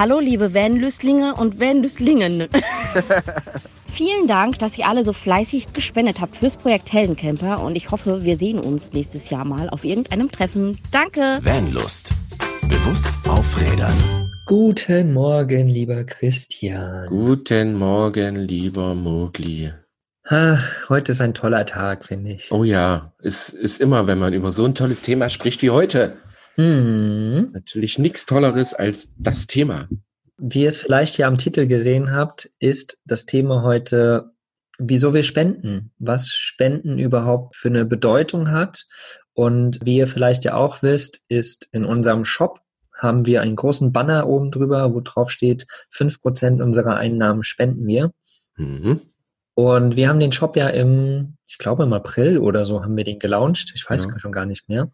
Hallo, liebe Van-Lüstlinge und Van-Lüstlingen. Vielen Dank, dass ihr alle so fleißig gespendet habt fürs Projekt Heldencamper und ich hoffe, wir sehen uns nächstes Jahr mal auf irgendeinem Treffen. Danke. Vanlust. Bewusst aufrädern. Guten Morgen, lieber Christian. Guten Morgen, lieber Mogli. Ach, heute ist ein toller Tag, finde ich. Oh ja, es ist immer, wenn man über so ein tolles Thema spricht wie heute. Hm. Natürlich nichts Tolleres als das Thema. Wie ihr es vielleicht ja am Titel gesehen habt, ist das Thema heute, wieso wir spenden, was Spenden überhaupt für eine Bedeutung hat. Und wie ihr vielleicht ja auch wisst, ist in unserem Shop haben wir einen großen Banner oben drüber, wo drauf steht, fünf Prozent unserer Einnahmen spenden wir. Mhm. Und wir haben den Shop ja im, ich glaube im April oder so haben wir den gelauncht. Ich weiß Ja. schon gar nicht mehr.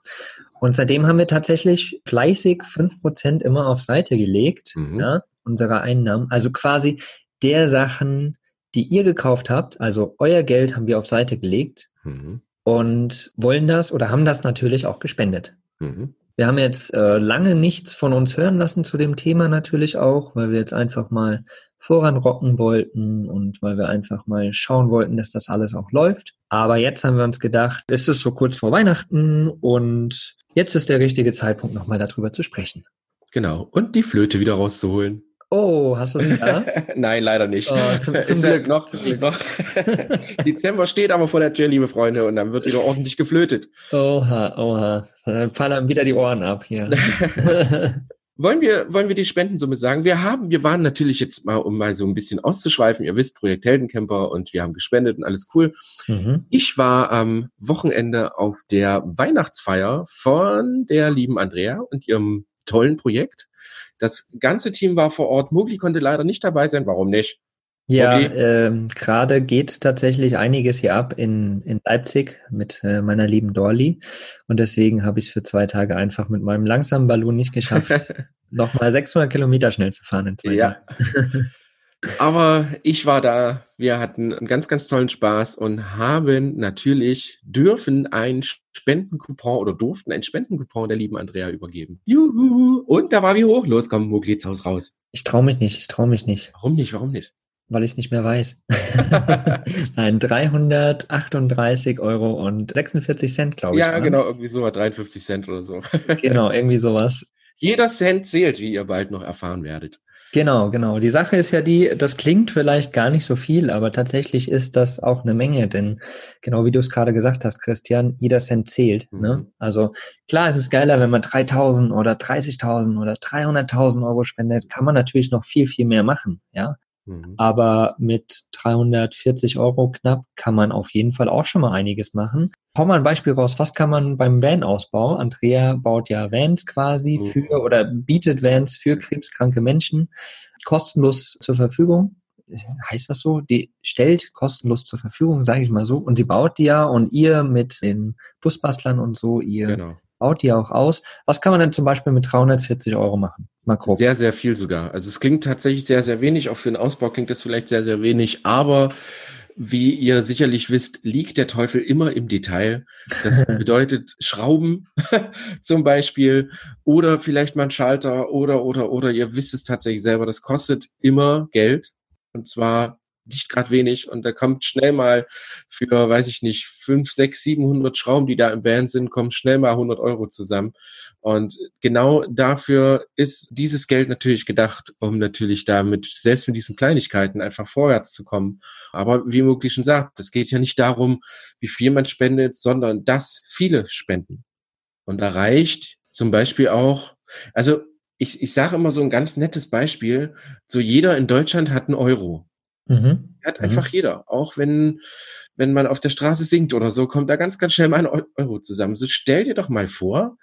Und seitdem haben wir tatsächlich fleißig fünf Prozent immer auf Seite gelegt, Mhm. ja, unserer Einnahmen. Also quasi der Sachen, die ihr gekauft habt, also euer Geld haben wir auf Seite gelegt Mhm. und wollen das oder haben das natürlich auch gespendet. Mhm. Wir haben jetzt äh, lange nichts von uns hören lassen zu dem Thema natürlich auch, weil wir jetzt einfach mal voranrocken wollten und weil wir einfach mal schauen wollten, dass das alles auch läuft. Aber jetzt haben wir uns gedacht, es ist so kurz vor Weihnachten und jetzt ist der richtige Zeitpunkt, nochmal darüber zu sprechen. Genau. Und die Flöte wieder rauszuholen. Oh, hast du sie da? Nein, leider nicht. Oh, zum- zum Glück, noch, zum Glück. noch. Dezember steht aber vor der Tür, liebe Freunde, und dann wird wieder ordentlich geflötet. Oha, oha. Dann fallen wieder die Ohren ab hier. Wollen wir, wollen wir die Spendensumme sagen? Wir haben, wir waren natürlich jetzt mal, um mal so ein bisschen auszuschweifen. Ihr wisst, Projekt Heldencamper und wir haben gespendet und alles cool. mhm. Ich war am Wochenende auf der Weihnachtsfeier von der lieben Andrea und ihrem tollen Projekt. Das ganze Team war vor Ort. Mugli konnte leider nicht dabei sein. Warum nicht? Ja, Okay. ähm, gerade geht tatsächlich einiges hier ab in, in Leipzig mit äh, meiner lieben Dorli. Und deswegen habe ich es für zwei Tage einfach mit meinem langsamen Ballon nicht geschafft, nochmal 600 Kilometer schnell zu fahren in zwei Ja. Tagen. Aber ich war da. Wir hatten einen ganz, ganz tollen Spaß und haben natürlich dürfen ein Spendencoupon oder durften ein Spendencoupon der lieben Andrea übergeben. Juhu! Und da war wie hoch. Los, komm, Muglis Haus raus. Ich traue mich nicht, ich traue mich nicht, Warum nicht? Warum nicht? weil ich es nicht mehr weiß. Nein, 338 Euro und 46 Cent, glaube ich. ja, genau, irgendwie so 53 Cent oder so. Genau, irgendwie sowas. Jeder Cent zählt, wie ihr bald noch erfahren werdet. Genau, genau. Die Sache ist ja die, das klingt vielleicht gar nicht so viel, aber tatsächlich ist das auch eine Menge, denn genau wie du es gerade gesagt hast, Christian, jeder Cent zählt. Mhm. Ne? Also klar, es ist geiler, wenn man 3.000 oder 30.000 oder 300.000 Euro spendet, kann man natürlich noch viel, viel mehr machen, ja. Mhm. Aber mit 340 Euro knapp kann man auf jeden Fall auch schon mal einiges machen. Hau mal ein Beispiel raus. Was kann man beim Van-Ausbau? Andrea baut ja Vans quasi Mhm. für oder bietet Vans für krebskranke Menschen kostenlos zur Verfügung. Heißt das so? Die stellt kostenlos zur Verfügung, sage ich mal so. Und sie baut die ja und ihr mit den Busbastlern und so, ihr Genau. baut die auch aus. Was kann man denn zum Beispiel mit 340 Euro machen? Mal grob. Sehr, sehr viel sogar. Also es klingt tatsächlich sehr, sehr wenig. Auch für den Ausbau klingt das vielleicht sehr, sehr wenig. Aber wie ihr sicherlich wisst, liegt der Teufel immer im Detail. Das bedeutet Schrauben zum Beispiel oder vielleicht mal ein Schalter oder, oder, oder ihr wisst es tatsächlich selber. Das kostet immer Geld. Und zwar nicht gerade wenig. Und da kommt schnell mal für, weiß ich nicht, fünf, sechs, 700 Schrauben, die da im Van sind, kommen schnell mal 100 Euro zusammen. Und genau dafür ist dieses Geld natürlich gedacht, um natürlich damit, selbst mit diesen Kleinigkeiten, einfach vorwärts zu kommen. Aber wie möglich schon sagt, es geht ja nicht darum, wie viel man spendet, sondern dass viele spenden. Und da reicht zum Beispiel auch, also ich, ich sage immer so ein ganz nettes Beispiel, so jeder in Deutschland hat einen Euro. Mhm. Hat Mhm. einfach jeder. Auch wenn, wenn man auf der Straße singt oder so, kommt da ganz, ganz schnell mal ein Eu- Euro zusammen. So stell dir doch mal vor,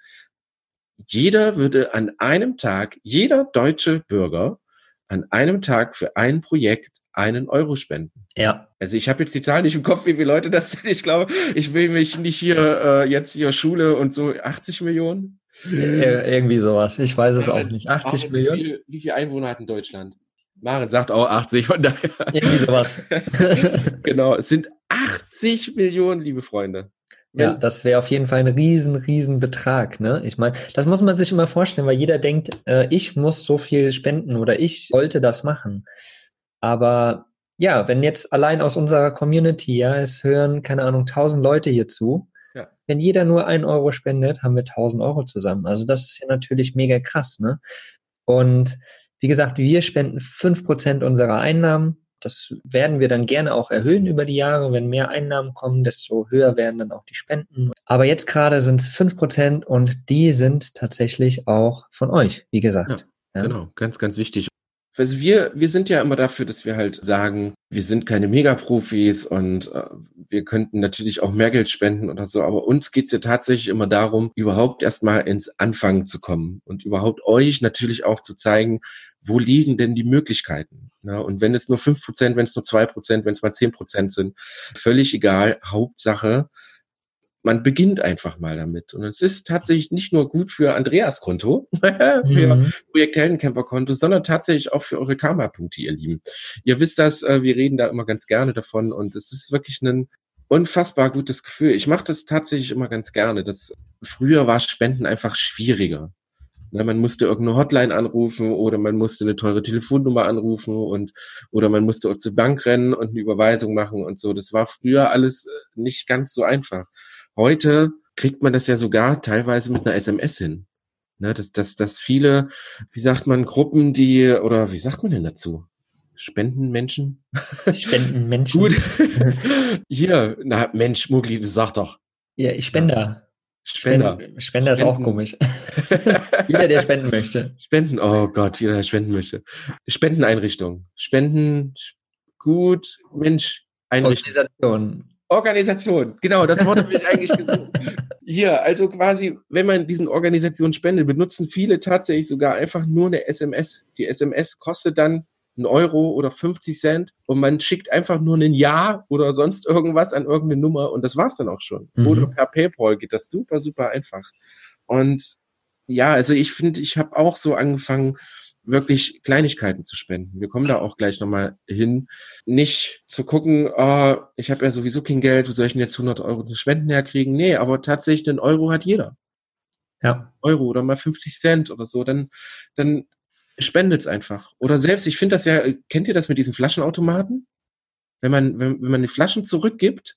jeder würde an einem Tag, jeder deutsche Bürger an einem Tag für ein Projekt einen Euro spenden. Ja. Also ich habe jetzt die Zahl nicht im Kopf, wie viele Leute das sind. Ich glaube, ich will mich nicht hier äh, jetzt hier Schule und so 80 Millionen. Ir irgendwie sowas. Ich weiß es auch nicht. 80 Aber Millionen? Wie, viel- wie viele Einwohner hat in Deutschland? Maren sagt auch 80, von daher. Irgendwie sowas. genau, es sind 80 Millionen, liebe Freunde. Ja, das wäre auf jeden Fall ein riesen, riesen Betrag. Ne? Ich meine, das muss man sich immer vorstellen, weil jeder denkt, äh, ich muss so viel spenden oder ich sollte das machen. Aber ja, wenn jetzt allein aus unserer Community, ja, es hören, keine Ahnung, tausend Leute hier zu, ja. wenn jeder nur ein Euro spendet, haben wir tausend Euro zusammen. Also das ist ja natürlich mega krass, ne? Und wie gesagt, wir spenden fünf Prozent unserer Einnahmen das werden wir dann gerne auch erhöhen über die Jahre. Wenn mehr Einnahmen kommen, desto höher werden dann auch die Spenden. Aber jetzt gerade sind es fünf Prozent und die sind tatsächlich auch von euch, wie gesagt. Ja, ja. Genau, ganz, ganz wichtig. Also wir, wir sind ja immer dafür, dass wir halt sagen, wir sind keine Megaprofis und äh, wir könnten natürlich auch mehr Geld spenden oder so, aber uns geht's ja tatsächlich immer darum, überhaupt erstmal ins Anfangen zu kommen und überhaupt euch natürlich auch zu zeigen, wo liegen denn die Möglichkeiten? Na, und wenn es nur fünf Prozent, wenn es nur zwei Prozent, wenn es mal zehn Prozent sind, völlig egal. Hauptsache, man beginnt einfach mal damit. Und es ist tatsächlich nicht nur gut für Andreas Konto, für mhm. Projekt Heldencamper Konto, sondern tatsächlich auch für eure Karma-Punkte, ihr Lieben. Ihr wisst das, äh, wir reden da immer ganz gerne davon und es ist wirklich ein unfassbar gutes Gefühl. Ich mache das tatsächlich immer ganz gerne. Das früher war Spenden einfach schwieriger. Na, man musste irgendeine Hotline anrufen oder man musste eine teure Telefonnummer anrufen und oder man musste auch zur Bank rennen und eine Überweisung machen und so. Das war früher alles äh, nicht ganz so einfach. Heute kriegt man das ja sogar teilweise mit einer SMS hin. Ne, dass, dass, dass viele, wie sagt man, Gruppen, die, oder wie sagt man denn dazu? Spendenmenschen? Spendenmenschen. Gut. Hier, na Mensch, Mugli, du sag doch. Ja, ich spende. Spender. Spender, Spender ist auch komisch. jeder, der spenden möchte. Spenden, oh Gott, jeder, der spenden möchte. Spendeneinrichtung. Spenden, gut, Mensch, Einrichtung. Organisation. Organisation, genau, das Wort habe ich eigentlich gesucht. Hier, also quasi, wenn man diesen Organisationen spendet, benutzen viele tatsächlich sogar einfach nur eine SMS. Die SMS kostet dann ein Euro oder 50 Cent und man schickt einfach nur ein Ja oder sonst irgendwas an irgendeine Nummer und das war's dann auch schon. Mhm. Oder per PayPal geht das super, super einfach. Und ja, also ich finde, ich habe auch so angefangen, wirklich Kleinigkeiten zu spenden. Wir kommen da auch gleich nochmal hin. Nicht zu gucken, oh, ich habe ja sowieso kein Geld, wo soll ich denn jetzt 100 Euro zu Spenden herkriegen? Nee, aber tatsächlich, den Euro hat jeder. Ja. Euro oder mal 50 Cent oder so, dann, dann spendet's einfach. Oder selbst, ich finde das ja, kennt ihr das mit diesen Flaschenautomaten? Wenn man, wenn, wenn man die Flaschen zurückgibt,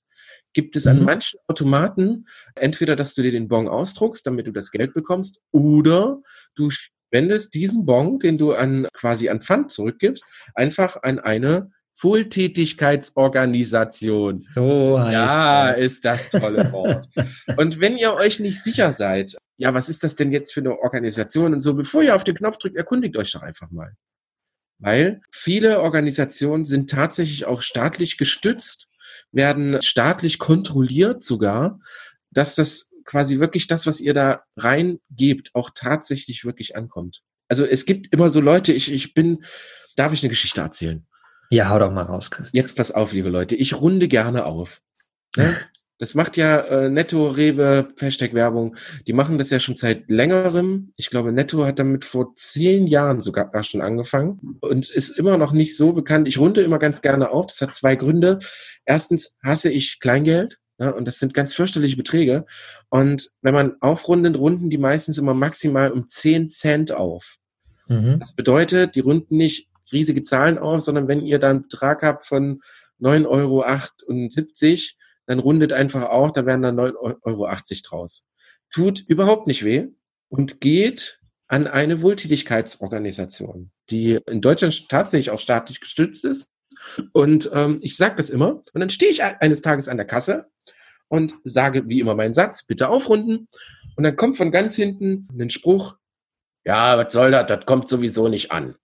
gibt es an mhm. manchen Automaten entweder, dass du dir den Bon ausdruckst, damit du das Geld bekommst, oder du spendest diesen Bon, den du an quasi an Pfand zurückgibst, einfach an eine Wohltätigkeitsorganisation. So heißt Ja, das. ist das tolle Wort. Und wenn ihr euch nicht sicher seid, ja, was ist das denn jetzt für eine Organisation und so, bevor ihr auf den Knopf drückt, erkundigt euch doch einfach mal. Weil viele Organisationen sind tatsächlich auch staatlich gestützt, werden staatlich kontrolliert sogar, dass das quasi wirklich das, was ihr da reingebt, auch tatsächlich wirklich ankommt. Also es gibt immer so Leute, ich, ich bin, darf ich eine Geschichte erzählen? Ja, hau doch mal raus, Chris. Jetzt pass auf, liebe Leute. Ich runde gerne auf. Ne? Das macht ja äh, Netto, Rewe, Hashtag Werbung. Die machen das ja schon seit längerem. Ich glaube, Netto hat damit vor zehn Jahren sogar schon angefangen und ist immer noch nicht so bekannt. Ich runde immer ganz gerne auf. Das hat zwei Gründe. Erstens hasse ich Kleingeld. Ja, ne? und das sind ganz fürchterliche Beträge. Und wenn man aufrundet, runden die meistens immer maximal um zehn Cent auf. Mhm. Das bedeutet, die runden nicht riesige Zahlen auf, sondern wenn ihr da einen Betrag habt von 9,78 Euro, dann rundet einfach auch, da werden dann 9,80 Euro draus. Tut überhaupt nicht weh und geht an eine Wohltätigkeitsorganisation, die in Deutschland tatsächlich auch staatlich gestützt ist. Und ähm, ich sage das immer. Und dann stehe ich eines Tages an der Kasse und sage wie immer meinen Satz, bitte aufrunden. Und dann kommt von ganz hinten ein Spruch, ja, was soll das, das kommt sowieso nicht an.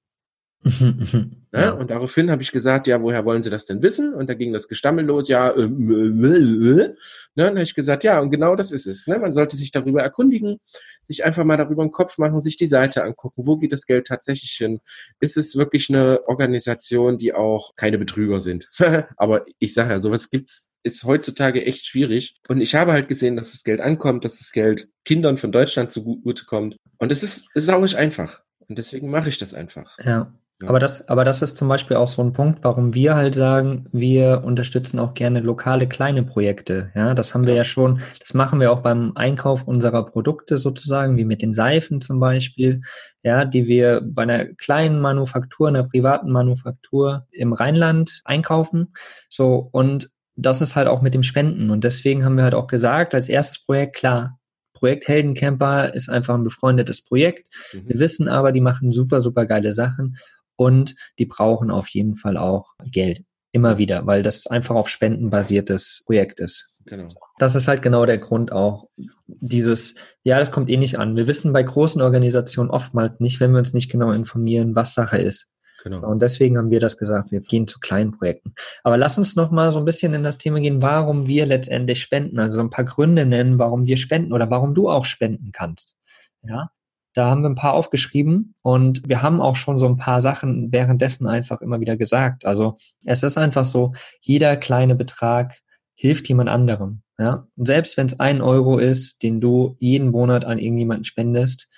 Ja, und daraufhin habe ich gesagt, ja, woher wollen Sie das denn wissen? Und da ging das Gestammel los, ja, äh, äh, äh. Ne, dann habe ich gesagt, ja, und genau das ist es. Ne? Man sollte sich darüber erkundigen, sich einfach mal darüber einen Kopf machen, sich die Seite angucken, wo geht das Geld tatsächlich hin? Ist es wirklich eine Organisation, die auch keine Betrüger sind? Aber ich sage ja, sowas gibt's, ist heutzutage echt schwierig. Und ich habe halt gesehen, dass das Geld ankommt, dass das Geld Kindern von Deutschland zugute kommt. Und es ist, es ist auch nicht einfach. Und deswegen mache ich das einfach. Ja. Aber das, aber das ist zum Beispiel auch so ein Punkt, warum wir halt sagen, wir unterstützen auch gerne lokale kleine Projekte. Ja, das haben wir ja schon, das machen wir auch beim Einkauf unserer Produkte sozusagen, wie mit den Seifen zum Beispiel, ja, die wir bei einer kleinen Manufaktur, einer privaten Manufaktur im Rheinland einkaufen. So, und das ist halt auch mit dem Spenden. Und deswegen haben wir halt auch gesagt, als erstes Projekt, klar, Projekt Heldencamper ist einfach ein befreundetes Projekt. Mhm. Wir wissen aber, die machen super, super geile Sachen und die brauchen auf jeden Fall auch Geld. Immer wieder, weil das einfach auf Spenden basiertes Projekt ist. Genau. Das ist halt genau der Grund auch. Dieses, ja, das kommt eh nicht an. Wir wissen bei großen Organisationen oftmals nicht, wenn wir uns nicht genau informieren, was Sache ist. Genau. So, und deswegen haben wir das gesagt, wir gehen zu kleinen Projekten. Aber lass uns noch mal so ein bisschen in das Thema gehen, warum wir letztendlich spenden. Also so ein paar Gründe nennen, warum wir spenden oder warum du auch spenden kannst. Ja, da haben wir ein paar aufgeschrieben und wir haben auch schon so ein paar Sachen währenddessen einfach immer wieder gesagt. Also es ist einfach so, jeder kleine Betrag hilft jemand anderem. Ja, und selbst wenn es ein Euro ist, den du jeden Monat an irgendjemanden spendest,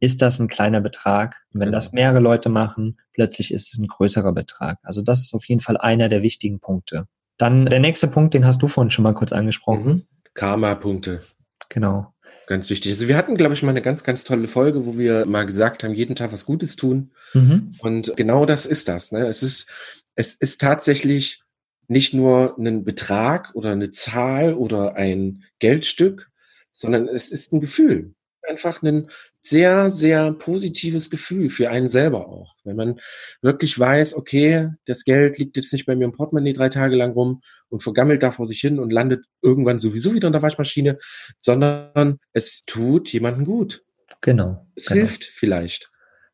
ist das ein kleiner Betrag. Und wenn das genau. mehrere Leute machen, plötzlich ist es ein größerer Betrag. Also das ist auf jeden Fall einer der wichtigen Punkte. Dann der nächste Punkt, den hast du vorhin schon mal kurz angesprochen. Mhm. Karma-Punkte. Genau. Ganz wichtig. Also wir hatten, glaube ich, mal eine ganz, ganz tolle Folge, wo wir mal gesagt haben, jeden Tag was Gutes tun. Mhm. Und genau das ist das. Ne? Es ist, es ist tatsächlich nicht nur ein Betrag oder eine Zahl oder ein Geldstück, sondern es ist ein Gefühl einfach ein sehr, sehr positives Gefühl für einen selber auch. Wenn man wirklich weiß, okay, das Geld liegt jetzt nicht bei mir im Portemonnaie drei Tage lang rum und vergammelt da vor sich hin und landet irgendwann sowieso wieder in der Waschmaschine, sondern es tut jemandem gut. Genau. Es genau. hilft vielleicht.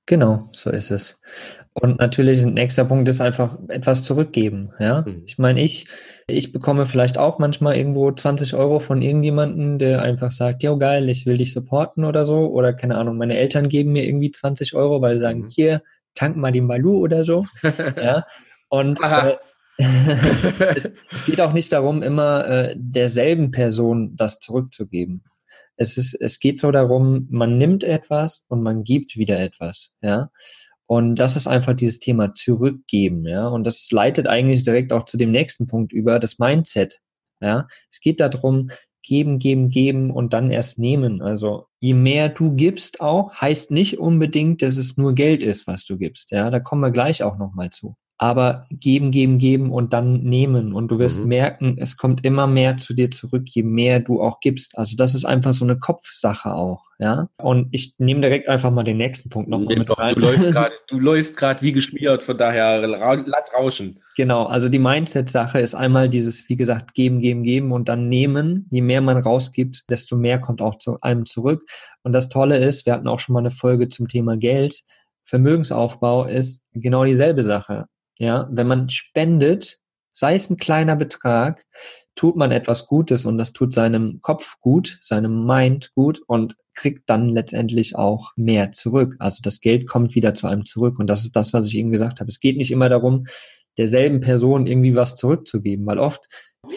Genau, so ist es. Und natürlich ein nächster Punkt ist einfach etwas zurückgeben. Ja, mhm. ich meine, ich, ich bekomme vielleicht auch manchmal irgendwo 20 Euro von irgendjemanden, der einfach sagt, ja geil, ich will dich supporten oder so. Oder keine Ahnung, meine Eltern geben mir irgendwie 20 Euro, weil sie sagen, mhm. hier, tank mal den Balu oder so. ja. Und äh, es, es, geht auch nicht darum, immer äh, derselben Person das zurückzugeben. Es ist, es geht so darum, man nimmt etwas und man gibt wieder etwas, ja. Und das ist einfach dieses Thema zurückgeben, ja. Und das leitet eigentlich direkt auch zu dem nächsten Punkt über, das Mindset, ja. Es geht darum, geben, geben, geben und dann erst nehmen. Also je mehr du gibst auch, heißt nicht unbedingt, dass es nur Geld ist, was du gibst, ja. Da kommen wir gleich auch nochmal zu aber geben, geben, geben und dann nehmen. Und du wirst mhm. merken, es kommt immer mehr zu dir zurück, je mehr du auch gibst. Also das ist einfach so eine Kopfsache auch, ja. Und ich nehme direkt einfach mal den nächsten Punkt noch nee, mit doch, rein. Du läufst gerade, du läufst gerade wie geschmiert, von daher lass rauschen. Genau, also die Mindset-Sache ist einmal dieses, wie gesagt, geben, geben, geben und dann nehmen. Je mehr man rausgibt, desto mehr kommt auch zu einem zurück. Und das Tolle ist, wir hatten auch schon mal eine Folge zum Thema Geld. Vermögensaufbau ist genau dieselbe Sache. Ja, wenn man spendet, sei es ein kleiner Betrag, tut man etwas Gutes und das tut seinem Kopf gut, seinem Mind gut und kriegt dann letztendlich auch mehr zurück. Also das Geld kommt wieder zu einem zurück und das ist das, was ich eben gesagt habe. Es geht nicht immer darum, derselben Person irgendwie was zurückzugeben, weil oft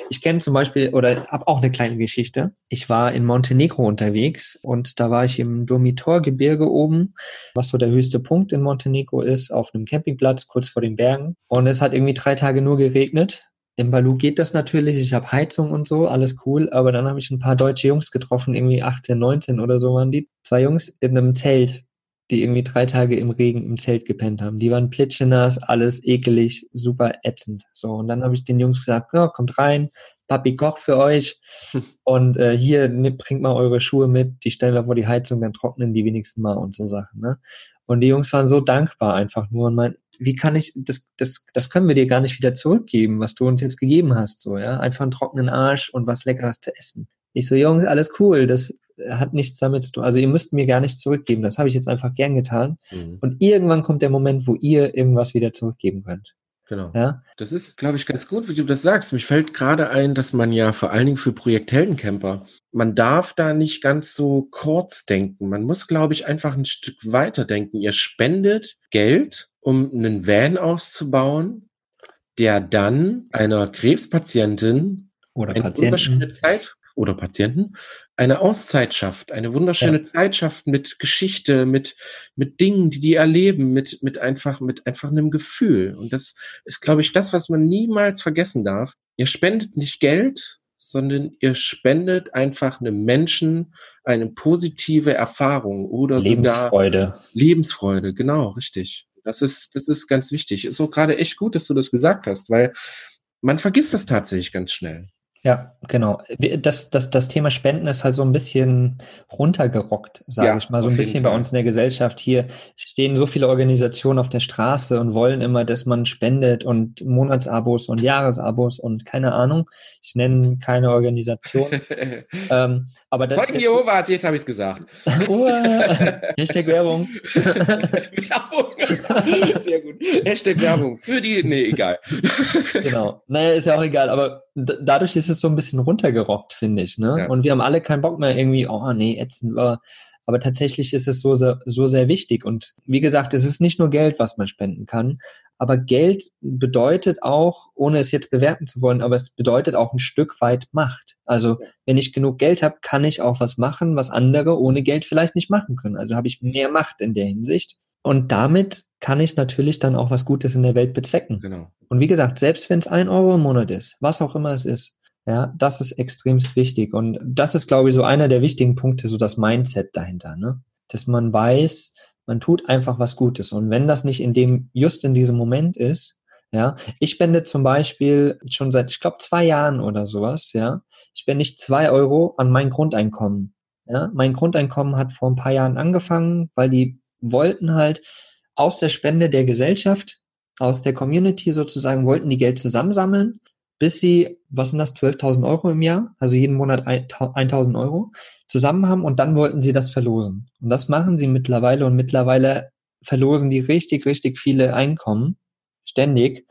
ich kenne zum Beispiel oder habe auch eine kleine Geschichte. Ich war in Montenegro unterwegs und da war ich im Dormitorgebirge oben, was so der höchste Punkt in Montenegro ist, auf einem Campingplatz kurz vor den Bergen. Und es hat irgendwie drei Tage nur geregnet. Im Balu geht das natürlich, ich habe Heizung und so, alles cool, aber dann habe ich ein paar deutsche Jungs getroffen, irgendwie 18, 19 oder so waren die. Zwei Jungs in einem Zelt die irgendwie drei Tage im Regen im Zelt gepennt haben. Die waren plitschenass, alles ekelig, super ätzend. So, und dann habe ich den Jungs gesagt, ja, kommt rein, Papi kocht für euch und äh, hier ne, bringt mal eure Schuhe mit, die stellen wir vor die Heizung, dann trocknen die wenigsten mal und so Sachen. Ne? Und die Jungs waren so dankbar einfach nur und meinten, wie kann ich, das, das, das können wir dir gar nicht wieder zurückgeben, was du uns jetzt gegeben hast, so, ja. Einfach einen trockenen Arsch und was Leckeres zu essen. Ich so, Jungs, alles cool, das hat nichts damit zu tun. Also ihr müsst mir gar nichts zurückgeben. Das habe ich jetzt einfach gern getan. Mhm. Und irgendwann kommt der Moment, wo ihr irgendwas wieder zurückgeben könnt. Genau. Ja? Das ist, glaube ich, ganz gut, wie du das sagst. Mich fällt gerade ein, dass man ja vor allen Dingen für Projekt Heldencamper, man darf da nicht ganz so kurz denken. Man muss, glaube ich, einfach ein Stück weiter denken. Ihr spendet Geld, um einen Van auszubauen, der dann einer Krebspatientin oder Patienten. Zeit oder Patienten eine Auszeit schafft, eine wunderschöne ja. Zeit schafft mit Geschichte, mit, mit Dingen, die die erleben, mit, mit einfach, mit einfach einem Gefühl. Und das ist, glaube ich, das, was man niemals vergessen darf. Ihr spendet nicht Geld, sondern ihr spendet einfach einem Menschen eine positive Erfahrung oder Lebensfreude. sogar Lebensfreude. Genau, richtig. Das ist, das ist ganz wichtig. Ist auch gerade echt gut, dass du das gesagt hast, weil man vergisst das tatsächlich ganz schnell. Ja, genau. Das, das, das Thema Spenden ist halt so ein bisschen runtergerockt, sage ja, ich mal. So ein bisschen bei uns in der Gesellschaft. Hier stehen so viele Organisationen auf der Straße und wollen immer, dass man spendet und Monatsabos und Jahresabos und keine Ahnung. Ich nenne keine Organisation. ähm, aber das, Zeugen Jehovas, jetzt habe ich es gesagt. Hashtag Werbung. Werbung. Sehr gut. Hashtag Werbung. Für die, nee, egal. genau. Naja, ist ja auch egal. Aber dadurch ist es so ein bisschen runtergerockt, finde ich. Ne? Ja. Und wir haben alle keinen Bock mehr irgendwie, oh nee, ätzend war. Aber tatsächlich ist es so sehr, so sehr wichtig. Und wie gesagt, es ist nicht nur Geld, was man spenden kann. Aber Geld bedeutet auch, ohne es jetzt bewerten zu wollen, aber es bedeutet auch ein Stück weit Macht. Also wenn ich genug Geld habe, kann ich auch was machen, was andere ohne Geld vielleicht nicht machen können. Also habe ich mehr Macht in der Hinsicht. Und damit kann ich natürlich dann auch was Gutes in der Welt bezwecken. Genau. Und wie gesagt, selbst wenn es ein Euro im Monat ist, was auch immer es ist, ja, das ist extremst wichtig. Und das ist, glaube ich, so einer der wichtigen Punkte, so das Mindset dahinter, ne? Dass man weiß, man tut einfach was Gutes. Und wenn das nicht in dem, just in diesem Moment ist, ja, ich spende zum Beispiel schon seit, ich glaube, zwei Jahren oder sowas, ja, ich spende nicht zwei Euro an mein Grundeinkommen. Ja, mein Grundeinkommen hat vor ein paar Jahren angefangen, weil die wollten halt aus der Spende der Gesellschaft, aus der Community sozusagen, wollten die Geld zusammensammeln, bis sie, was sind das, 12.000 Euro im Jahr, also jeden Monat 1.000 Euro, zusammen haben und dann wollten sie das verlosen. Und das machen sie mittlerweile und mittlerweile verlosen die richtig, richtig viele Einkommen, ständig.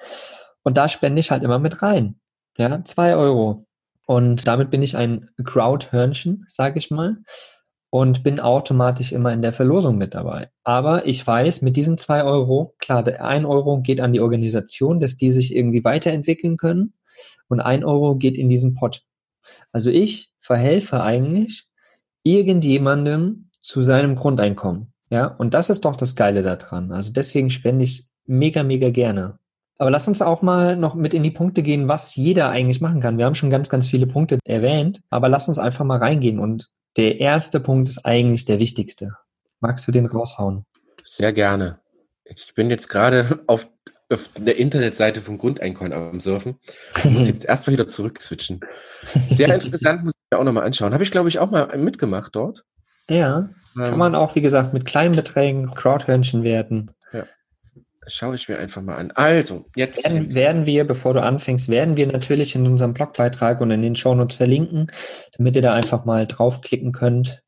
Und da spende ich halt immer mit rein. Ja, zwei Euro. Und damit bin ich ein Crowd-Hörnchen, sage ich mal und bin automatisch immer in der Verlosung mit dabei. Aber ich weiß, mit diesen zwei Euro, klar, der ein Euro geht an die Organisation, dass die sich irgendwie weiterentwickeln können und ein Euro geht in diesen Pot. Also ich verhelfe eigentlich irgendjemandem zu seinem Grundeinkommen. Ja, und das ist doch das Geile daran. Also deswegen spende ich mega, mega gerne. Aber lass uns auch mal noch mit in die Punkte gehen, was jeder eigentlich machen kann. Wir haben schon ganz, ganz viele Punkte erwähnt, aber lass uns einfach mal reingehen und der erste Punkt ist eigentlich der wichtigste. Magst du den raushauen? Sehr gerne. Ich bin jetzt gerade auf, auf der Internetseite vom Grundeinkommen am Surfen. Ich muss jetzt erstmal wieder zurückswitchen. Sehr interessant, muss ich mir auch nochmal anschauen. Habe ich, glaube ich, auch mal mitgemacht dort. Ja, kann ähm, man auch, wie gesagt, mit kleinen Beträgen Crowdhörnchen werden. Ja schaue ich mir einfach mal an. Also, jetzt. Werden, werden, wir, bevor du anfängst, werden wir natürlich in unserem Blogbeitrag und in den Shownotes verlinken, damit ihr da einfach mal draufklicken könnt.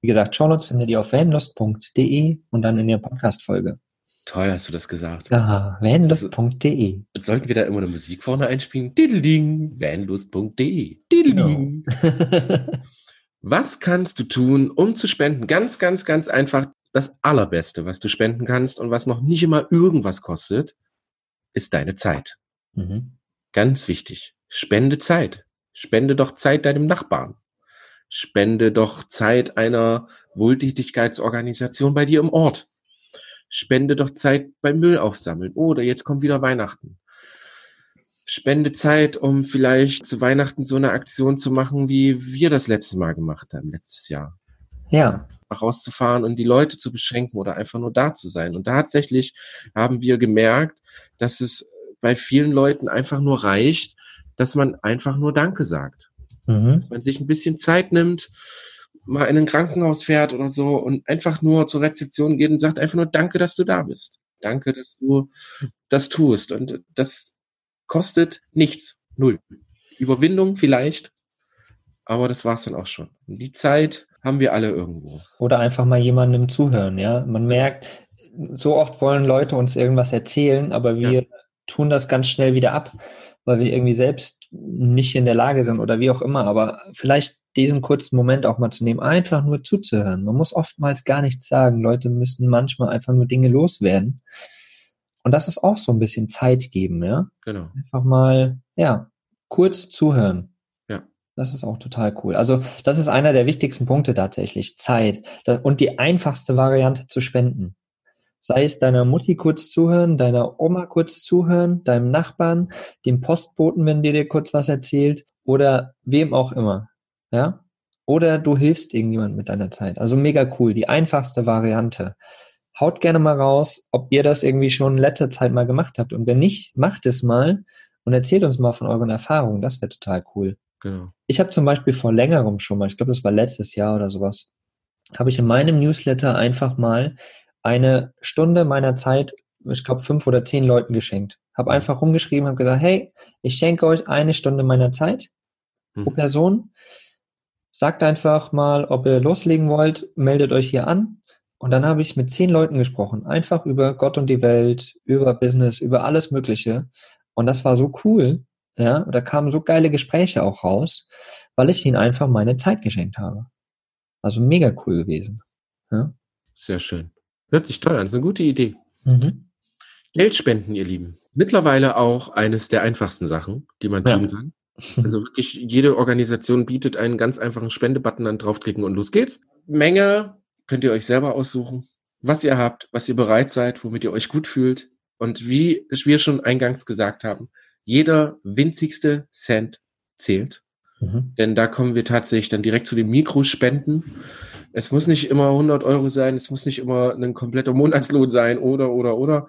Wie gesagt, Shownotes findet ihr auf vanlust.de und dann in der Podcast-Folge. Toll, hast du das gesagt. Ja, vanlust.de. Also, sollten wir da immer eine Musik vorne einspielen? Diddleding, vanlust.de. Diddleding. Genau. Was kannst du tun, um zu spenden? Ganz, ganz, ganz einfach das Allerbeste, was du spenden kannst und was noch nicht immer irgendwas kostet, ist deine Zeit. Mhm. Ganz wichtig. Spende Zeit. Spende doch Zeit deinem Nachbarn. Spende doch Zeit einer Wohltätigkeitsorganisation bei dir im Ort. Spende doch Zeit beim Müll aufsammeln. Oder jetzt kommt wieder Weihnachten. Spende Zeit, um vielleicht zu Weihnachten so eine Aktion zu machen, wie wir das letzte Mal gemacht haben, letztes Jahr. Ja. Rauszufahren und die Leute zu beschenken oder einfach nur da zu sein. Und tatsächlich haben wir gemerkt, dass es bei vielen Leuten einfach nur reicht, dass man einfach nur Danke sagt. Mhm. Dass man sich ein bisschen Zeit nimmt, mal in ein Krankenhaus fährt oder so und einfach nur zur Rezeption geht und sagt einfach nur Danke, dass du da bist. Danke, dass du das tust. Und das kostet nichts. Null. Überwindung vielleicht, aber das war's dann auch schon. Die Zeit haben wir alle irgendwo. Oder einfach mal jemandem zuhören, ja. Man merkt, so oft wollen Leute uns irgendwas erzählen, aber wir ja. tun das ganz schnell wieder ab, weil wir irgendwie selbst nicht in der Lage sind oder wie auch immer. Aber vielleicht diesen kurzen Moment auch mal zu nehmen, einfach nur zuzuhören. Man muss oftmals gar nichts sagen. Leute müssen manchmal einfach nur Dinge loswerden. Und das ist auch so ein bisschen Zeit geben, ja. Genau. Einfach mal, ja, kurz zuhören. Das ist auch total cool. Also das ist einer der wichtigsten Punkte tatsächlich, Zeit und die einfachste Variante zu spenden. Sei es deiner Mutti kurz zuhören, deiner Oma kurz zuhören, deinem Nachbarn, dem Postboten, wenn dir dir kurz was erzählt oder wem auch immer. Ja? Oder du hilfst irgendjemand mit deiner Zeit. Also mega cool. Die einfachste Variante. Haut gerne mal raus, ob ihr das irgendwie schon in letzter Zeit mal gemacht habt. Und wenn nicht, macht es mal und erzählt uns mal von euren Erfahrungen. Das wäre total cool. Genau. Ich habe zum Beispiel vor längerem schon mal, ich glaube, das war letztes Jahr oder sowas, habe ich in meinem Newsletter einfach mal eine Stunde meiner Zeit, ich glaube, fünf oder zehn Leuten geschenkt. Habe einfach rumgeschrieben, habe gesagt, hey, ich schenke euch eine Stunde meiner Zeit pro hm. Person. Sagt einfach mal, ob ihr loslegen wollt, meldet euch hier an. Und dann habe ich mit zehn Leuten gesprochen, einfach über Gott und die Welt, über Business, über alles Mögliche. Und das war so cool, ja, da kamen so geile Gespräche auch raus, weil ich ihnen einfach meine Zeit geschenkt habe. Also mega cool gewesen. Ja? Sehr schön. Hört sich toll an, ist eine gute Idee. Mhm. Geld spenden, ihr Lieben. Mittlerweile auch eines der einfachsten Sachen, die man tun kann. Also wirklich, jede Organisation bietet einen ganz einfachen Spendebutton an, draufklicken und los geht's. Menge könnt ihr euch selber aussuchen, was ihr habt, was ihr bereit seid, womit ihr euch gut fühlt. Und wie wir schon eingangs gesagt haben, jeder winzigste Cent zählt. Mhm. Denn da kommen wir tatsächlich dann direkt zu den Mikrospenden. Es muss nicht immer 100 Euro sein, es muss nicht immer ein kompletter Monatslohn sein oder, oder, oder.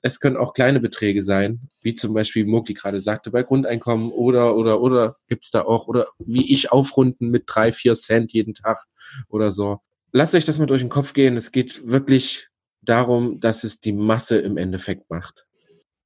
Es können auch kleine Beträge sein, wie zum Beispiel Mogli gerade sagte, bei Grundeinkommen oder, oder, oder gibt's da auch, oder wie ich aufrunden mit drei, vier Cent jeden Tag oder so. Lasst euch das mal durch den Kopf gehen. Es geht wirklich darum, dass es die Masse im Endeffekt macht.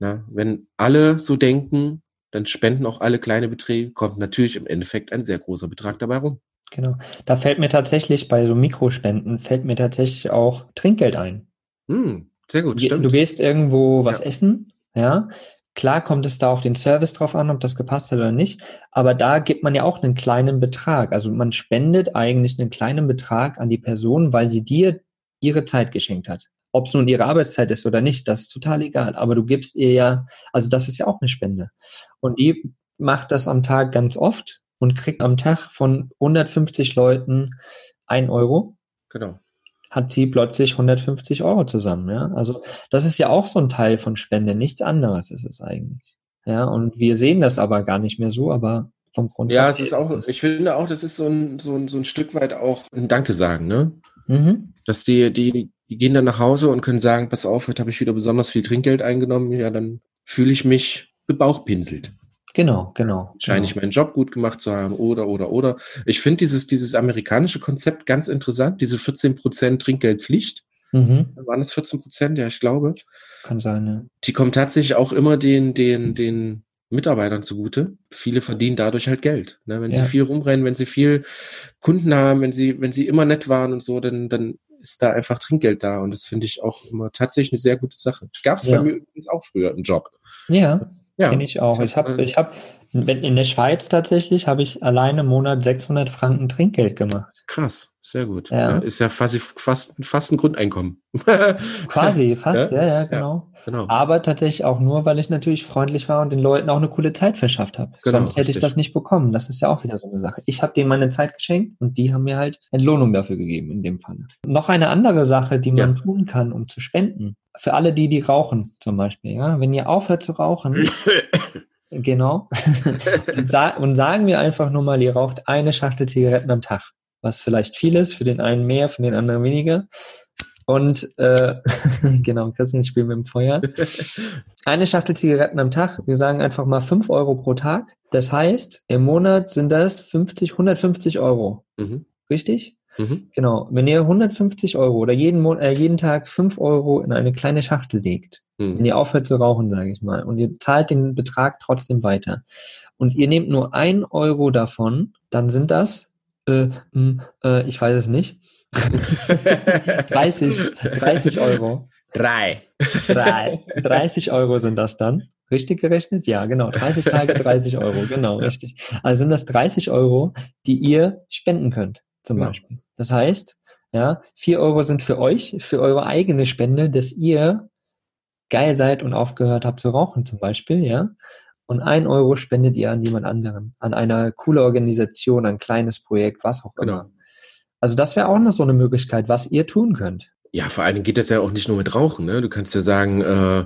Na, wenn alle so denken, dann spenden auch alle kleine Beträge, kommt natürlich im Endeffekt ein sehr großer Betrag dabei rum. Genau. Da fällt mir tatsächlich bei so Mikrospenden fällt mir tatsächlich auch Trinkgeld ein. Hm, sehr gut, du, stimmt. Du gehst irgendwo was ja. essen, ja. Klar kommt es da auf den Service drauf an, ob das gepasst hat oder nicht. Aber da gibt man ja auch einen kleinen Betrag. Also man spendet eigentlich einen kleinen Betrag an die Person, weil sie dir ihre Zeit geschenkt hat. Ob es nun ihre Arbeitszeit ist oder nicht, das ist total egal. Aber du gibst ihr ja, also das ist ja auch eine Spende. Und die macht das am Tag ganz oft und kriegt am Tag von 150 Leuten ein Euro. Genau. Hat sie plötzlich 150 Euro zusammen, ja. Also das ist ja auch so ein Teil von Spende. Nichts anderes ist es eigentlich. Ja, und wir sehen das aber gar nicht mehr so, aber vom Grundsatz. Ja, es ist auch, ich finde auch, das ist so ein, so ein, so ein Stück weit auch ein Danke sagen, ne? Mhm. Dass die, die, die gehen dann nach Hause und können sagen, pass auf, heute habe ich wieder besonders viel Trinkgeld eingenommen, ja, dann fühle ich mich bebauchpinselt. Genau, genau. Scheine genau. ich meinen Job gut gemacht zu haben oder, oder, oder. Ich finde dieses, dieses amerikanische Konzept ganz interessant, diese 14% Trinkgeldpflicht. Mhm. Waren es 14 Prozent? Ja, ich glaube. Kann sein, ja. Die kommen tatsächlich auch immer den, den, den Mitarbeitern zugute. Viele verdienen dadurch halt Geld. Ne? Wenn ja. sie viel rumrennen, wenn sie viel Kunden haben, wenn sie, wenn sie immer nett waren und so, dann, dann ist da einfach Trinkgeld da. Und das finde ich auch immer tatsächlich eine sehr gute Sache. Gab es ja. bei mir übrigens auch früher einen Job. Ja, ja. kenne ich auch. Ich habe, ich habe, in der Schweiz tatsächlich habe ich alleine im Monat 600 Franken Trinkgeld gemacht. Krass, sehr gut. Ja. Ja, ist ja fast, fast, fast ein Grundeinkommen. Quasi, fast, ja, ja, ja genau. genau. Aber tatsächlich auch nur, weil ich natürlich freundlich war und den Leuten auch eine coole Zeit verschafft habe. Genau, Sonst hätte richtig. ich das nicht bekommen. Das ist ja auch wieder so eine Sache. Ich habe denen meine Zeit geschenkt und die haben mir halt Entlohnung dafür gegeben in dem Fall. Noch eine andere Sache, die man tun kann, um zu spenden. Für alle die, die rauchen zum Beispiel. Ja? Wenn ihr aufhört zu rauchen, Genau. und, sa und, sagen wir einfach nur mal, ihr raucht eine Schachtel Zigaretten am Tag was vielleicht viel ist, für den einen mehr, für den anderen weniger. Und äh, genau, Christian spielt mit dem Feuer. Eine Schachtel Zigaretten am Tag, wir sagen einfach mal 5 Euro pro Tag. Das heißt, im Monat sind das 50, 150 Euro. Mhm. Richtig? Mhm. Genau. Wenn ihr 150 Euro oder jeden, Mon äh, jeden Tag 5 Euro in eine kleine Schachtel legt, mhm. wenn ihr aufhört zu rauchen, sage ich mal, und ihr zahlt den Betrag trotzdem weiter und ihr nehmt nur 1 Euro davon, dann sind das äh, mh, hm, äh, ich weiß es nicht. 30, 30 Euro. Drei. Drei. 30 Euro sind das dann. Richtig gerechnet? Ja, genau. 30 Tage, 30 Euro. Genau, richtig. Also sind das 30 Euro, die ihr spenden könnt, zum. Beispiel. Das heißt, ja, 4 Euro sind für euch, für eure eigene Spende, dass ihr geil seid und aufgehört habt zu rauchen, zum Beispiel, ja. und ein Euro spendet ihr an jemand anderen, an eine coole Organisation, ein kleines Projekt, was auch immer. Genau. Also das wäre auch noch so eine Möglichkeit, was ihr tun könnt. Ja, vor allen Dingen geht das ja auch nicht nur mit Rauchen. Ne? Du kannst ja sagen, äh,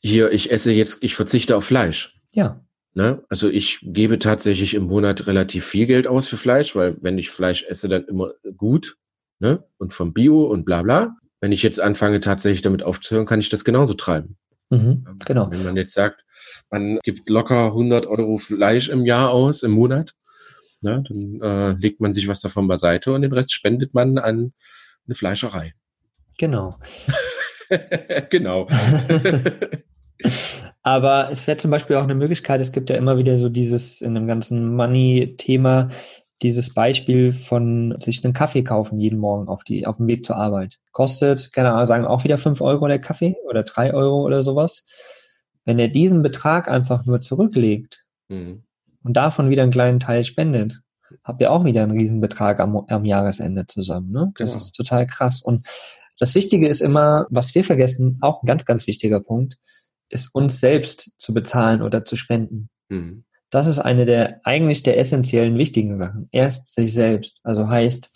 hier, ich esse jetzt, ich verzichte auf Fleisch. Ja. Ne? Also ich gebe tatsächlich im Monat relativ viel Geld aus für Fleisch, weil wenn ich Fleisch esse, dann immer gut ne? und vom Bio und bla bla. Wenn ich jetzt anfange tatsächlich damit aufzuhören, kann ich das genauso treiben. Mhm, genau. Wenn man jetzt sagt, man gibt locker 100 Euro Fleisch im Jahr aus, im Monat, ne? dann äh, legt man sich was davon beiseite und den Rest spendet man an eine Fleischerei. Genau. genau. Aber es wäre zum Beispiel auch eine Möglichkeit, es gibt ja immer wieder so dieses in dem ganzen Money-Thema, dieses Beispiel von sich einen Kaffee kaufen jeden Morgen auf, die, auf dem Weg zur Arbeit. Kostet, keine Ahnung, sagen auch wieder fünf Euro der Kaffee oder drei Euro oder sowas. Wenn er diesen Betrag einfach nur zurücklegt Mhm. und davon wieder einen kleinen Teil spendet, habt ihr auch wieder einen Riesenbetrag am, am Jahresende zusammen. Ne? Das Genau. ist total krass. Und das Wichtige ist immer, was wir vergessen, auch ein ganz, ganz wichtiger Punkt, ist uns selbst zu bezahlen oder zu spenden. Mhm. Das ist eine der eigentlich der essentiellen wichtigen Sachen. Erst sich selbst, also heißt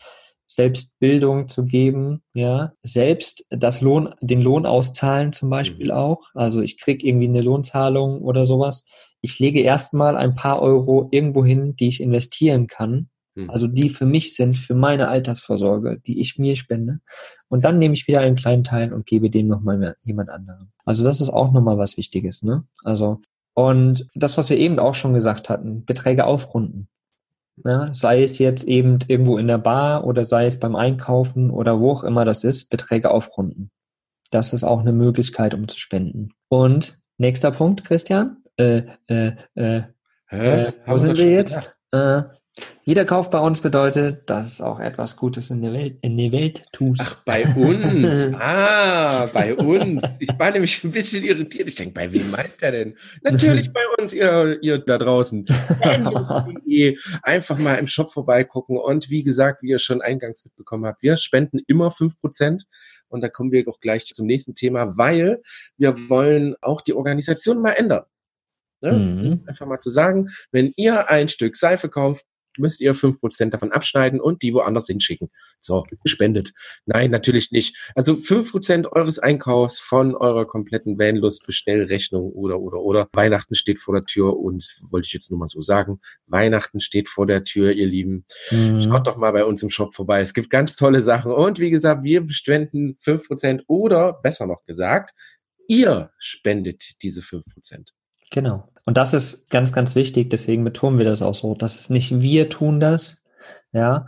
Selbstbildung zu geben, ja, selbst das Lohn, den Lohn auszahlen zum Beispiel Mhm. auch. Also ich krieg irgendwie eine Lohnzahlung oder sowas. Ich lege erstmal ein paar Euro irgendwo hin, die ich investieren kann. Also die für mich sind, für meine Altersvorsorge, die ich mir spende. Und dann nehme ich wieder einen kleinen Teil und gebe den nochmal jemand anderem. Also das ist auch nochmal was Wichtiges, ne? Also, und das, was wir eben auch schon gesagt hatten, Beträge aufrunden. Ja, sei es jetzt eben irgendwo in der Bar oder sei es beim Einkaufen oder wo auch immer das ist, Beträge aufrunden. Das ist auch eine Möglichkeit, um zu spenden. Und nächster Punkt, Christian. Äh, äh, äh, Hä? äh, wo Haben sind wir jetzt? Äh, jeder Kauf bei uns bedeutet, dass auch etwas Gutes in der Welt, in der Welt tust. Ach, bei uns. Ah, bei uns. Ich war nämlich ein bisschen irritiert. Ich denke, bei wem meint er denn? Natürlich bei uns, ihr, ihr da draußen. Einfach mal im Shop vorbeigucken. Und wie gesagt, wie ihr schon eingangs mitbekommen habt, wir spenden immer 5%. Und da kommen wir auch gleich zum nächsten Thema, weil wir wollen auch die Organisation mal ändern. Ne? Mhm. Einfach mal zu sagen, wenn ihr ein Stück Seife kauft, müsst ihr 5% davon abschneiden und die woanders hinschicken. So, gespendet. Nein, natürlich nicht. Also 5% eures Einkaufs von eurer kompletten Vanlust Bestellrechnung oder, oder, oder. Weihnachten steht vor der Tür und wollte ich jetzt nur mal so sagen, Weihnachten steht vor der Tür, ihr Lieben. Mhm. Schaut doch mal bei uns im Shop vorbei. Es gibt ganz tolle Sachen. Und wie gesagt, wir spenden 5% oder besser noch gesagt, ihr spendet diese 5%. Genau. Und das ist ganz, ganz wichtig, deswegen betonen wir das auch so. Das ist nicht wir tun das, ja,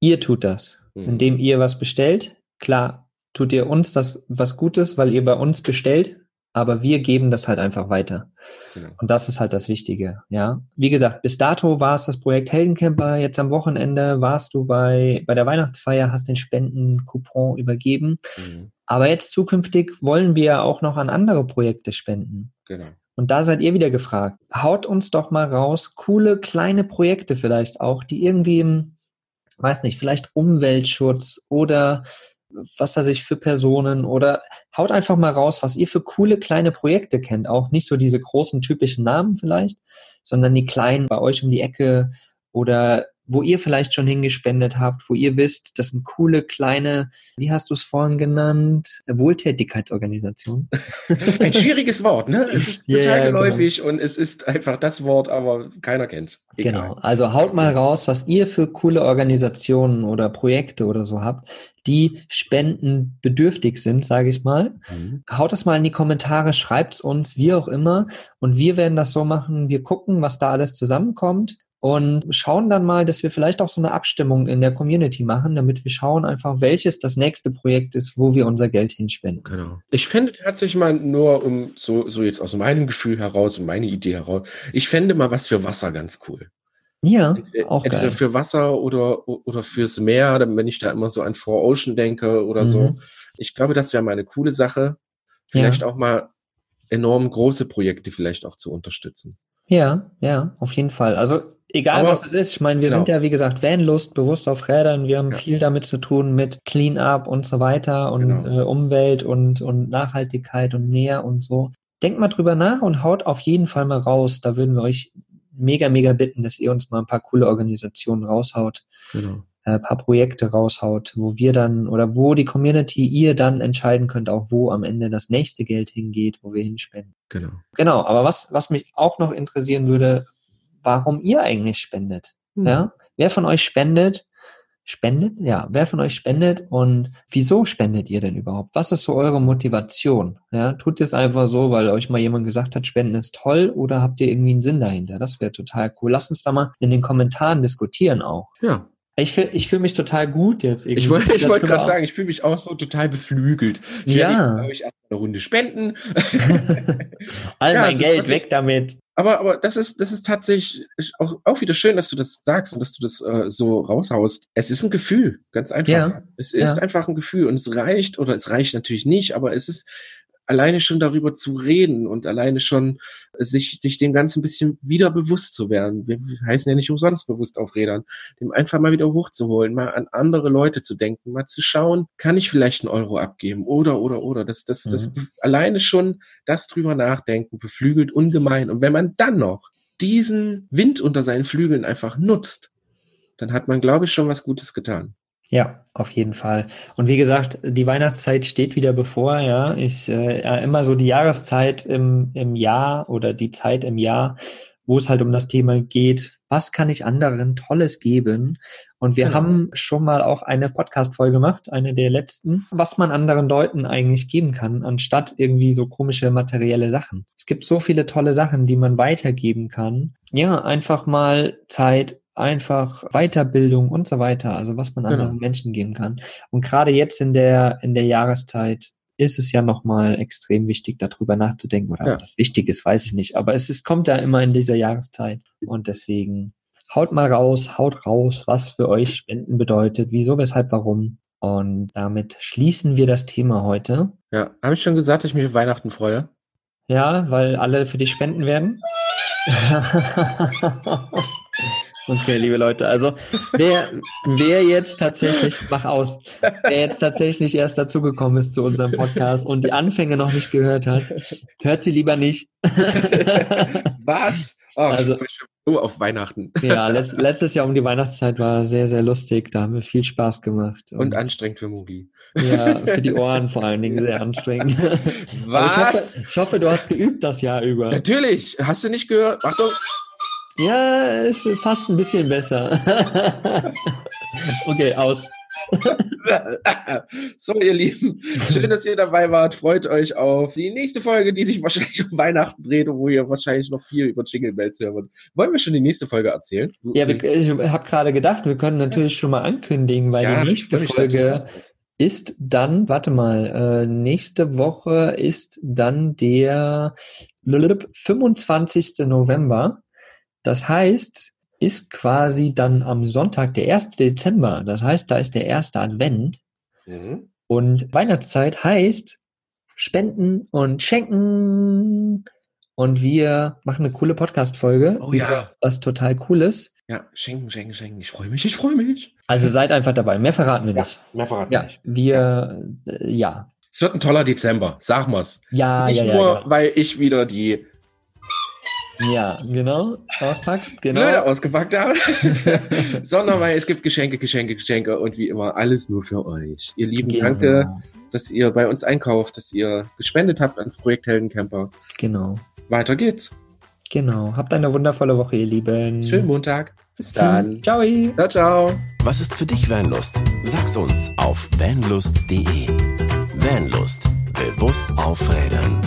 ihr tut das, Mhm. indem ihr was bestellt. Klar, tut ihr uns das was Gutes, weil ihr bei uns bestellt, aber wir geben das halt einfach weiter. Genau. Und das ist halt das Wichtige, ja. Wie gesagt, bis dato war es das Projekt Heldencamper. Jetzt am Wochenende warst du bei, bei der Weihnachtsfeier, hast den Spendencoupon übergeben. Mhm. Aber jetzt zukünftig wollen wir auch noch an andere Projekte spenden. Genau. Und da seid ihr wieder gefragt. Haut uns doch mal raus, coole kleine Projekte vielleicht auch, die irgendwie im, weiß nicht, vielleicht Umweltschutz oder was weiß ich für Personen oder haut einfach mal raus, was ihr für coole kleine Projekte kennt. Auch nicht so diese großen typischen Namen vielleicht, sondern die kleinen bei euch um die Ecke oder wo ihr vielleicht schon hingespendet habt, wo ihr wisst, das sind coole kleine, wie hast du es vorhin genannt, Wohltätigkeitsorganisationen. Ein schwieriges Wort, ne? Es ist total ja, genau. geläufig und es ist einfach das Wort, aber keiner kennt's. Egal. Genau. Also haut mal raus, was ihr für coole Organisationen oder Projekte oder so habt, die spendenbedürftig sind, sage ich mal. Mhm. Haut es mal in die Kommentare, schreibt's uns, wie auch immer. Und wir werden das so machen. Wir gucken, was da alles zusammenkommt und schauen dann mal, dass wir vielleicht auch so eine Abstimmung in der Community machen, damit wir schauen einfach, welches das nächste Projekt ist, wo wir unser Geld hinspenden. Genau. Ich fände tatsächlich mal nur, um so, so jetzt aus meinem Gefühl heraus und meine Idee heraus, ich fände mal was für Wasser ganz cool. Ja, auch Entweder geil. für Wasser oder, oder fürs Meer, dann, wenn ich da immer so an Four Ocean denke oder so. Mhm. Ich glaube, das wäre mal eine coole Sache. Vielleicht auch mal enorm große Projekte vielleicht auch zu unterstützen. Ja, ja, auf jeden Fall. Also egal Aber- was es ist, ich meine, wir genau. sind ja wie gesagt Vanlust, bewusst auf Rädern, wir haben Ja. viel damit zu tun mit Cleanup und so weiter und Genau. äh, Umwelt und, und Nachhaltigkeit und Meer und so. denkt mal drüber nach und haut auf jeden Fall mal raus. Da würden wir euch mega, mega bitten, dass ihr uns mal ein paar coole Organisationen raushaut. Genau äh, paar Projekte raushaut, wo wir dann oder wo die Community ihr dann entscheiden könnt, auch wo am Ende das nächste Geld hingeht, wo wir hinspenden. Genau. Genau, aber was, was mich auch noch interessieren würde, warum ihr eigentlich spendet. Hm. Ja? Wer von euch spendet? Spendet? Ja, wer von euch spendet und wieso spendet ihr denn überhaupt? Was ist so eure Motivation? Ja, tut es einfach so, weil euch mal jemand gesagt hat, Spenden ist toll oder habt ihr irgendwie einen Sinn dahinter? Das wäre total cool. Lasst uns da mal in den Kommentaren diskutieren auch. Ja, ich fühle ich fühl mich total gut jetzt. Irgendwie. Ich wollte ich wollt gerade sagen, ich fühle mich auch so total beflügelt. Ich ja. werde ich erst eine Runde spenden. All ja, mein Geld wirklich, weg damit. Aber, aber das ist, das ist tatsächlich auch, auch wieder schön, dass du das sagst und dass du das äh, so raushaust. Es ist ein Gefühl, ganz einfach. Ja. Es ist ja. einfach ein Gefühl und es reicht, oder es reicht natürlich nicht, aber es ist, alleine schon darüber zu reden und alleine schon sich, sich dem Ganzen ein bisschen wieder bewusst zu werden. Wir heißen ja nicht umsonst bewusst auf Rädern. Dem einfach mal wieder hochzuholen, mal an andere Leute zu denken, mal zu schauen, kann ich vielleicht einen Euro abgeben oder, oder, oder. Das, das, mhm. das alleine schon das drüber nachdenken beflügelt ungemein. Und wenn man dann noch diesen Wind unter seinen Flügeln einfach nutzt, dann hat man, glaube ich, schon was Gutes getan. Ja, auf jeden Fall. Und wie gesagt, die Weihnachtszeit steht wieder bevor, ja. Ist äh, immer so die Jahreszeit im, im Jahr oder die Zeit im Jahr, wo es halt um das Thema geht, was kann ich anderen Tolles geben? Und wir genau. haben schon mal auch eine Podcast-Folge gemacht, eine der letzten, was man anderen Leuten eigentlich geben kann, anstatt irgendwie so komische materielle Sachen. Es gibt so viele tolle Sachen, die man weitergeben kann. Ja, einfach mal Zeit, einfach Weiterbildung und so weiter, also was man anderen genau. Menschen geben kann. Und gerade jetzt in der, in der Jahreszeit ist es ja nochmal extrem wichtig, darüber nachzudenken. Oder ja. was wichtig ist, weiß ich nicht. Aber es ist, kommt ja immer in dieser Jahreszeit. Und deswegen haut mal raus, haut raus, was für euch Spenden bedeutet, wieso, weshalb, warum. Und damit schließen wir das Thema heute. Ja, habe ich schon gesagt, dass ich mich auf Weihnachten freue? Ja, weil alle für dich spenden werden. Okay, liebe Leute, also wer, wer jetzt tatsächlich, mach aus, wer jetzt tatsächlich erst dazugekommen ist zu unserem Podcast und die Anfänge noch nicht gehört hat, hört sie lieber nicht. Was? Oh, also, so auf Weihnachten. Ja, letzt, letztes Jahr um die Weihnachtszeit war sehr, sehr lustig. Da haben wir viel Spaß gemacht. Und, und anstrengend für Mugi. Ja, für die Ohren vor allen Dingen sehr anstrengend. Was? Ich hoffe, ich hoffe, du hast geübt das Jahr über. Natürlich. Hast du nicht gehört? Achtung. Ja, ist fast ein bisschen besser. okay, aus. so, ihr Lieben, schön, dass ihr dabei wart. Freut euch auf die nächste Folge, die sich wahrscheinlich um Weihnachten dreht, wo ihr wahrscheinlich noch viel über Jingle Bells hören Wollen wir schon die nächste Folge erzählen? Ja, ich habe gerade gedacht, wir können natürlich schon mal ankündigen, weil ja, die nächste Folge ist dann, warte mal, äh, nächste Woche ist dann der 25. November. Das heißt, ist quasi dann am Sonntag der 1. Dezember. Das heißt, da ist der erste Advent. Mhm. Und Weihnachtszeit heißt Spenden und Schenken. Und wir machen eine coole Podcast-Folge. Oh ja. Was total Cooles. Ja, schenken, schenken, schenken. Ich freue mich, ich freue mich. Also seid einfach dabei. Mehr verraten wir nicht. Ja, mehr verraten wir ja, nicht. Wir, äh, ja. Es wird ein toller Dezember, sag mal's. Ja, Nicht ja, nur, ja, weil ich wieder die ja, genau. Auspackst, genau. Blöde ausgepackt habe. Sondern weil es gibt Geschenke, Geschenke, Geschenke und wie immer alles nur für euch. Ihr Lieben, genau. danke, dass ihr bei uns einkauft, dass ihr gespendet habt ans Projekt Heldencamper. Genau. Weiter geht's. Genau. Habt eine wundervolle Woche, ihr Lieben. Schönen Montag. Bis dann. Ciao. Ciao, ciao. Was ist für dich Vanlust? Sag's uns auf vanlust.de. Vanlust. Bewusst aufrädern.